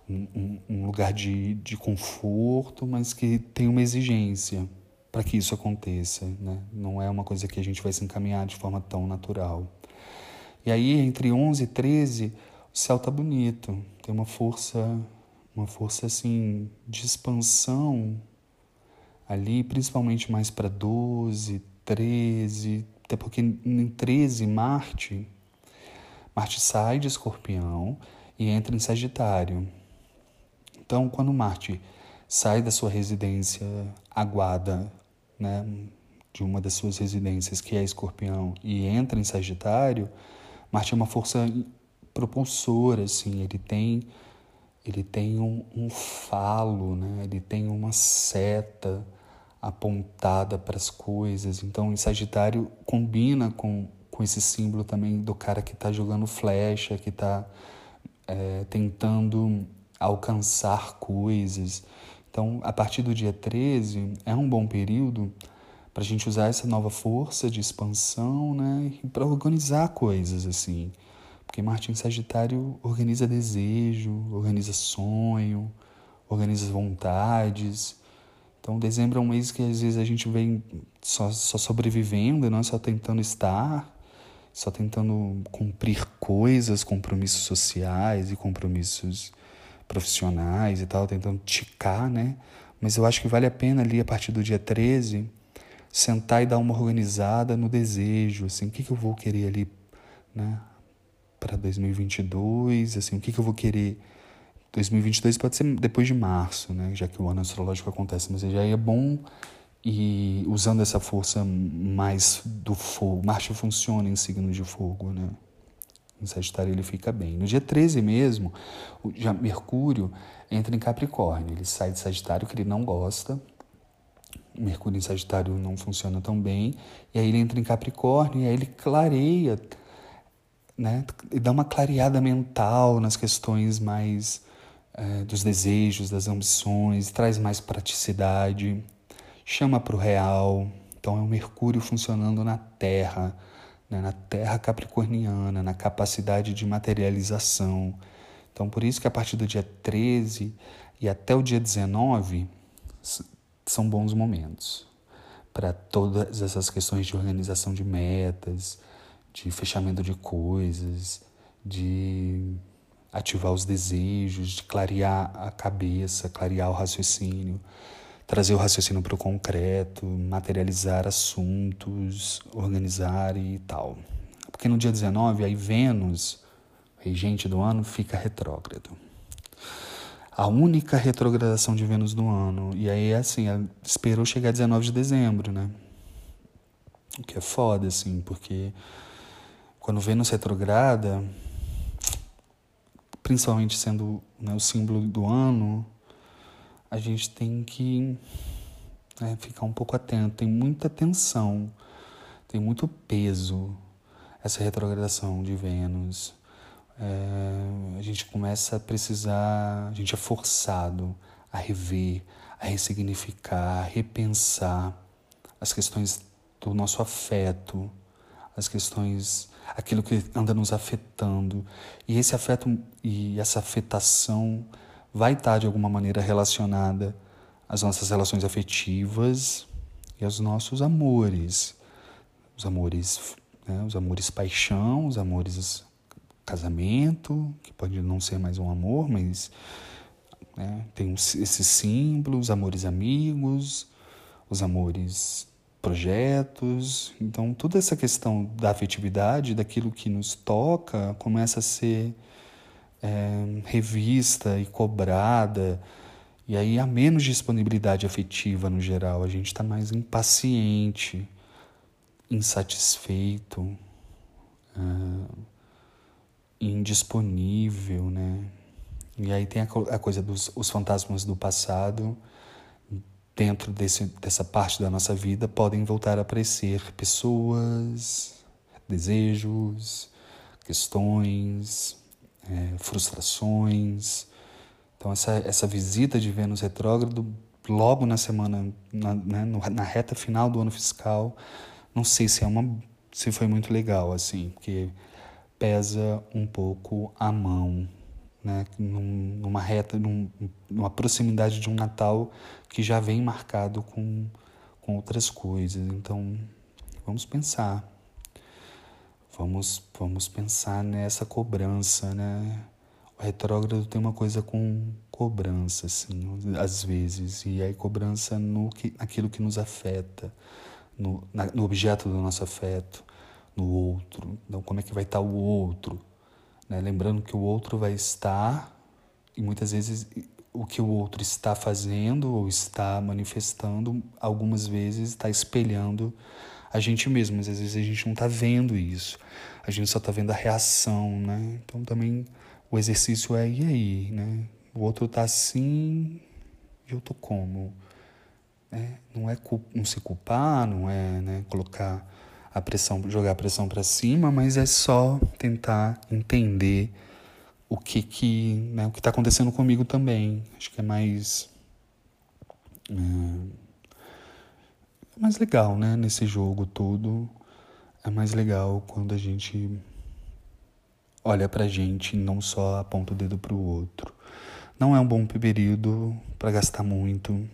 um, um lugar de, de conforto, mas que tem uma exigência para que isso aconteça, né? Não é uma coisa que a gente vai se encaminhar de forma tão natural. E aí, entre 11 e 13, o céu tá bonito, tem uma força, uma força assim de expansão ali, principalmente mais para 12, 13, até porque em 13 Marte Marte sai de Escorpião e entra em Sagitário. Então, quando Marte sai da sua residência aguada, né, de uma das suas residências, que é Escorpião, e entra em Sagitário, Marte é uma força propulsora, assim, ele tem ele tem um, um falo, né? ele tem uma seta apontada para as coisas. Então, em Sagitário combina com, com esse símbolo também do cara que está jogando flecha, que está é, tentando alcançar coisas. Então, a partir do dia 13, é um bom período para a gente usar essa nova força de expansão, né? Para organizar coisas, assim. Porque Marte em Sagitário organiza desejo, organiza sonho, organiza vontades. Então, dezembro é um mês que às vezes a gente vem só, só sobrevivendo, não só tentando estar, só tentando cumprir coisas, compromissos sociais e compromissos profissionais e tal, tentando ticar, né? Mas eu acho que vale a pena ali, a partir do dia 13, sentar e dar uma organizada no desejo, assim, o que, que eu vou querer ali, né? Para 2022, assim, o que, que eu vou querer... 2022 pode ser depois de março, né? Já que o ano astrológico acontece, mas já é bom e usando essa força mais do fogo. Marte funciona em signos de fogo, né? Em Sagitário ele fica bem. No dia 13 mesmo, já Mercúrio entra em Capricórnio. Ele sai de Sagitário, que ele não gosta. Mercúrio em Sagitário não funciona tão bem. E aí ele entra em Capricórnio e aí ele clareia, né? E dá uma clareada mental nas questões mais é, dos desejos, das ambições, traz mais praticidade, chama para o real. Então é o Mercúrio funcionando na Terra né, na terra capricorniana, na capacidade de materialização. Então, por isso que a partir do dia 13 e até o dia 19 são bons momentos para todas essas questões de organização de metas, de fechamento de coisas, de ativar os desejos, de clarear a cabeça, clarear o raciocínio trazer o raciocínio para o concreto, materializar assuntos, organizar e tal. Porque no dia 19, aí Vênus, regente do ano, fica retrógrado. A única retrogradação de Vênus do ano. E aí, assim, esperou chegar 19 de dezembro, né? O que é foda, assim, porque quando Vênus retrograda, principalmente sendo né, o símbolo do ano, a gente tem que né, ficar um pouco atento. Tem muita tensão, tem muito peso essa retrogradação de Vênus. É, a gente começa a precisar, a gente é forçado a rever, a ressignificar, a repensar as questões do nosso afeto, as questões, aquilo que anda nos afetando. E esse afeto e essa afetação vai estar de alguma maneira relacionada às nossas relações afetivas e aos nossos amores. Os amores, né, os amores paixão, os amores casamento, que pode não ser mais um amor, mas né, tem esses símbolos, os amores amigos, os amores projetos. Então, toda essa questão da afetividade, daquilo que nos toca, começa a ser é, revista e cobrada, e aí há menos disponibilidade afetiva no geral, a gente está mais impaciente, insatisfeito, é, indisponível, né? E aí tem a, a coisa dos os fantasmas do passado dentro desse, dessa parte da nossa vida podem voltar a aparecer pessoas, desejos, questões, é, frustrações. Então, essa, essa visita de Vênus retrógrado, logo na semana, na, né, na reta final do ano fiscal, não sei se é uma se foi muito legal, assim, porque pesa um pouco a mão, né? Num, numa reta, num, numa proximidade de um Natal que já vem marcado com, com outras coisas. Então, vamos pensar. Vamos, vamos pensar nessa cobrança, né? O retrógrado tem uma coisa com cobrança, assim, às vezes, e aí cobrança no que, naquilo que nos afeta, no, na, no objeto do nosso afeto, no outro. Então, como é que vai estar o outro? Né? Lembrando que o outro vai estar, e muitas vezes o que o outro está fazendo ou está manifestando, algumas vezes está espelhando a gente mesmo, mas às vezes a gente não está vendo isso, a gente só está vendo a reação, né? Então também o exercício é e aí, né? O outro está assim e eu tô como? É, não é não se culpar, não é né, colocar a pressão, jogar a pressão para cima, mas é só tentar entender o que que, né, o que está acontecendo comigo também. Acho que é mais é, mais legal, né, nesse jogo todo. É mais legal quando a gente olha pra gente não só aponta o dedo pro outro. Não é um bom período para gastar muito.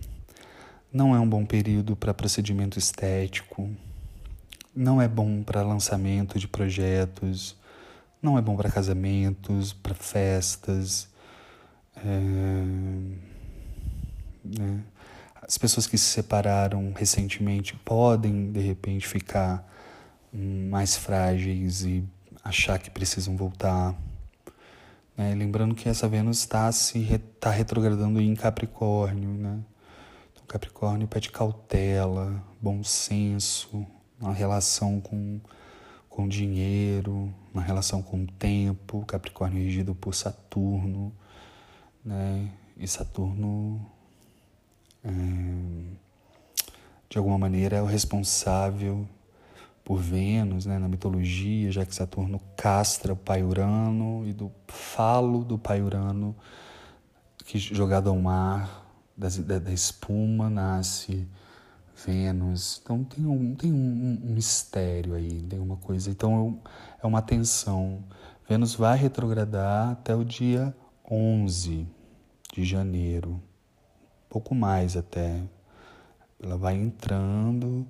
Não é um bom período para procedimento estético não é bom para lançamento de projetos, não é bom para casamentos, para festas. É, né? As pessoas que se separaram recentemente podem, de repente, ficar mais frágeis e achar que precisam voltar. Né? Lembrando que essa Vênus está se tá retrogradando em Capricórnio. Né? Então, Capricórnio pede cautela, bom senso, uma relação com, com dinheiro, uma relação com o tempo, Capricórnio regido por Saturno, né? E Saturno, é, de alguma maneira, é o responsável por Vênus, né, na mitologia, já que Saturno castra o pai Urano e do falo do pai Urano, que jogado ao mar, da, da, da espuma, nasce Vênus. Então tem um, tem um, um mistério aí, tem uma coisa. Então é uma tensão. Vênus vai retrogradar até o dia 11 de janeiro, pouco mais até. Ela vai entrando,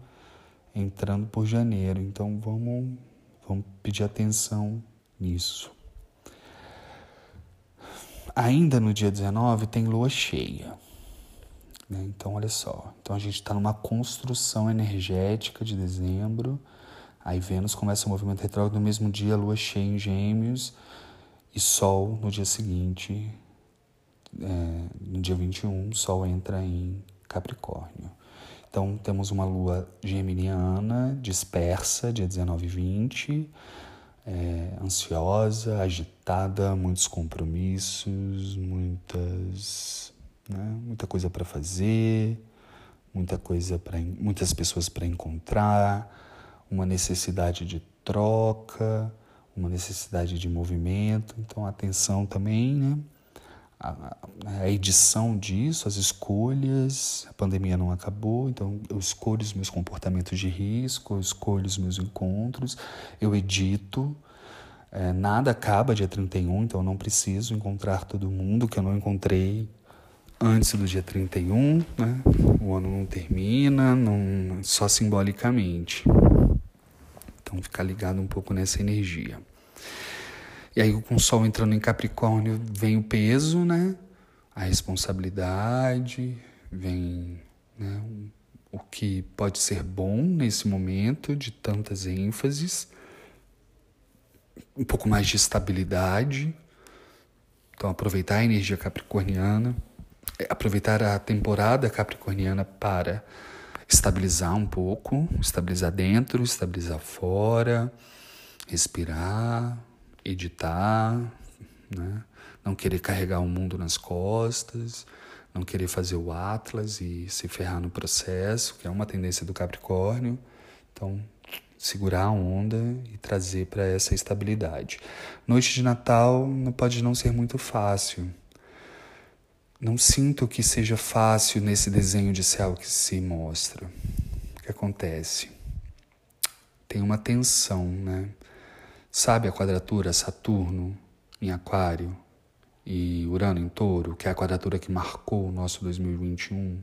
entrando por janeiro. Então vamos, vamos pedir atenção nisso. Ainda no dia 19 tem lua cheia. Né? Então, olha só. Então, a gente está numa construção energética de dezembro. Aí, Vênus começa o movimento retrógrado no mesmo dia, Lua cheia em Gêmeos e Sol no dia seguinte, é, no dia 21, Sol entra em Capricórnio. Então, temos uma Lua geminiana, dispersa, dia 19 e 20, é, ansiosa, agitada, muitos compromissos, muitas né? Muita coisa para fazer, muita coisa para muitas pessoas para encontrar, uma necessidade de troca, uma necessidade de movimento. Então, atenção também, né? A, a, edição disso, as escolhas. A pandemia não acabou, então eu escolho os meus comportamentos de risco, eu escolho os meus encontros, eu edito. É, nada acaba dia 31, então eu não preciso encontrar todo mundo que eu não encontrei antes do dia 31, né? O ano não termina, não só simbolicamente. Então ficar ligado um pouco nessa energia. E aí com o sol entrando em Capricórnio vem o peso, né? A responsabilidade, vem né? o que pode ser bom nesse momento de tantas ênfases, um pouco mais de estabilidade. Então aproveitar a energia capricorniana aproveitar a temporada capricorniana para estabilizar um pouco, estabilizar dentro, estabilizar fora, respirar, editar, né? não querer carregar o mundo nas costas, não querer fazer o Atlas e se ferrar no processo, que é uma tendência do Capricórnio. Então, segurar a onda e trazer para essa estabilidade. Noite de Natal pode não ser muito fácil. Não sinto que seja fácil nesse desenho de céu que se mostra. O que acontece? Tem uma tensão, né? Sabe a quadratura Saturno em Aquário e Urano em Touro, que é a quadratura que marcou o nosso 2021?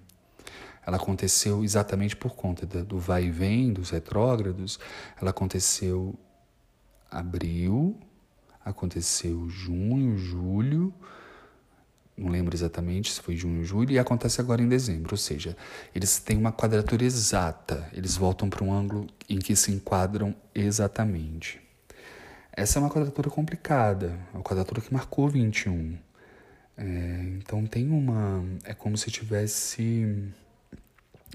ela aconteceu exatamente por conta do vai e vem dos retrógrados. Ela aconteceu abril, aconteceu junho, julho, não lembro exatamente se foi junho, julho, e acontece agora em dezembro. Ou seja, eles têm uma quadratura exata, eles voltam para um ângulo em que se enquadram exatamente. Essa é uma quadratura complicada, é uma quadratura que marcou 21. É, então tem uma. É como se tivesse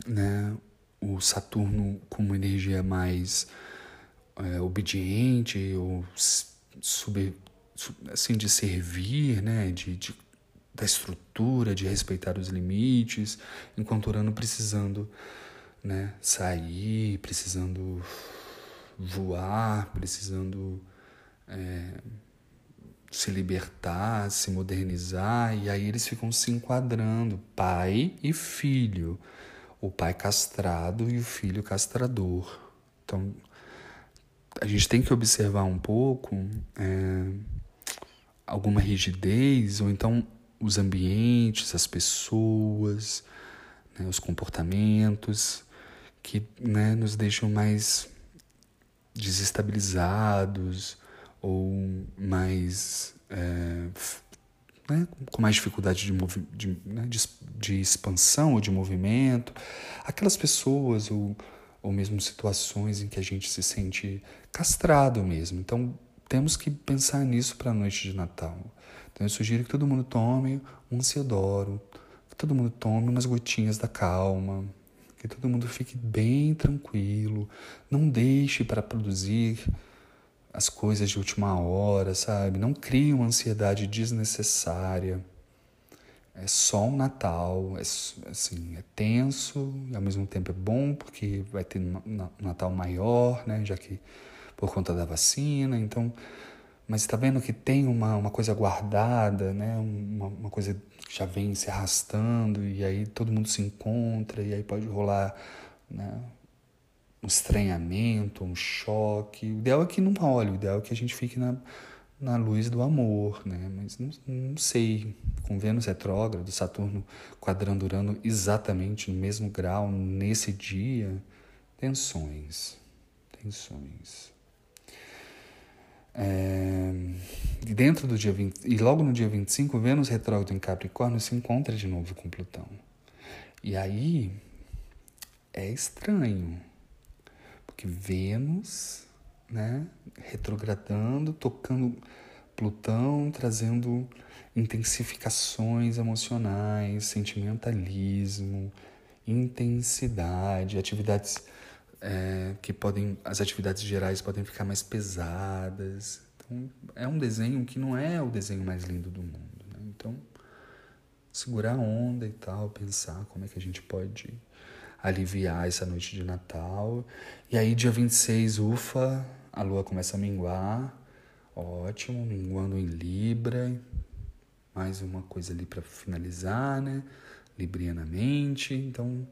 né, o Saturno com uma energia mais é, obediente ou sub, assim de servir, né, de, de, da estrutura, de respeitar os limites, enquanto Urano precisando né, sair, precisando voar, precisando é, se libertar, se modernizar, e aí eles ficam se enquadrando, pai e filho o pai castrado e o filho castrador. Então, a gente tem que observar um pouco é, alguma rigidez, ou então os ambientes, as pessoas, né, os comportamentos que né, nos deixam mais desestabilizados ou mais é, né, com mais dificuldade de, de, né, de, de, expansão ou de movimento, aquelas pessoas ou, ou mesmo situações em que a gente se sente castrado mesmo. Então, temos que pensar nisso para a noite de Natal. Então, eu sugiro que todo mundo tome um Ciodoro, que todo mundo tome umas gotinhas da calma, que todo mundo fique bem tranquilo, não deixe para produzir as coisas de última hora, sabe? Não crie uma ansiedade desnecessária. É só um Natal, é, assim, é tenso e ao mesmo tempo é bom porque vai ter um Natal maior, né? Já que por conta da vacina, então... Mas está vendo que tem uma, uma coisa guardada, né? Uma, uma coisa que já vem se arrastando e aí todo mundo se encontra e aí pode rolar né? um estranhamento, um choque. O ideal é que não role, o ideal é que a gente fique na, na luz do amor, né? Mas não, não sei, com Vênus retrógrado, Saturno quadrando Urano exatamente no mesmo grau, nesse dia, tensões, tensões. É, dentro do dia 20, e logo no dia 25, Vênus retrógrado em Capricórnio se encontra de novo com Plutão. E aí é estranho, porque Vênus, né, retrogradando, tocando Plutão, trazendo intensificações emocionais, sentimentalismo, intensidade, atividades é, que podem, as atividades gerais podem ficar mais pesadas. Então, é um desenho que não é o desenho mais lindo do mundo. Né? Então, segurar a onda e tal, pensar como é que a gente pode aliviar essa noite de Natal. E aí, dia 26, ufa, a lua começa a minguar. Ótimo, minguando em Libra. Mais uma coisa ali para finalizar, né? Librianamente. Então,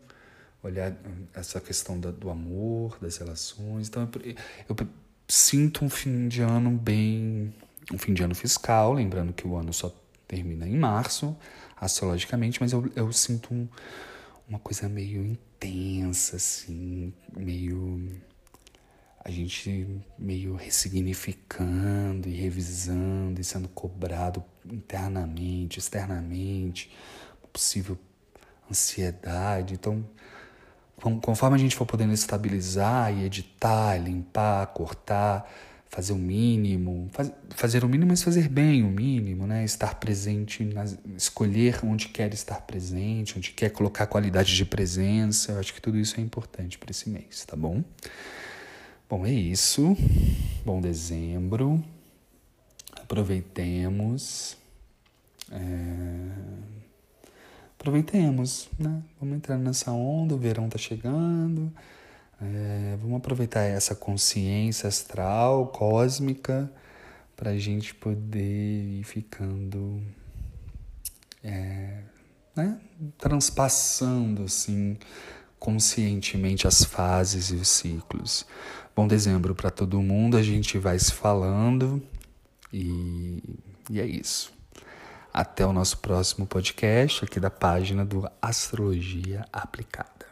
olhar essa questão do, do amor, das relações. Então, eu, eu sinto um fim de ano bem. Um fim de ano fiscal, lembrando que o ano só termina em março, astrologicamente, mas eu, eu sinto um, uma coisa meio tensa, assim, meio. A gente meio ressignificando e revisando e sendo cobrado internamente, externamente, possível ansiedade. Então, conforme a gente for podendo estabilizar e editar, limpar, cortar, fazer o mínimo, faz, fazer o mínimo, mas fazer bem o mínimo, né? Estar presente, nas, escolher onde quer estar presente, onde quer colocar qualidade de presença. Eu acho que tudo isso é importante para esse mês, tá bom? Bom, é isso. Bom dezembro. Aproveitemos. É... aproveitemos, né? Vamos entrar nessa onda, o verão tá chegando. É, vamos aproveitar essa consciência astral, cósmica, para a gente poder ir ficando, é, né? transpassando assim conscientemente as fases e os ciclos. Bom dezembro para todo mundo, a gente vai se falando e, e é isso. Até o nosso próximo podcast aqui da página do Astrologia Aplicada.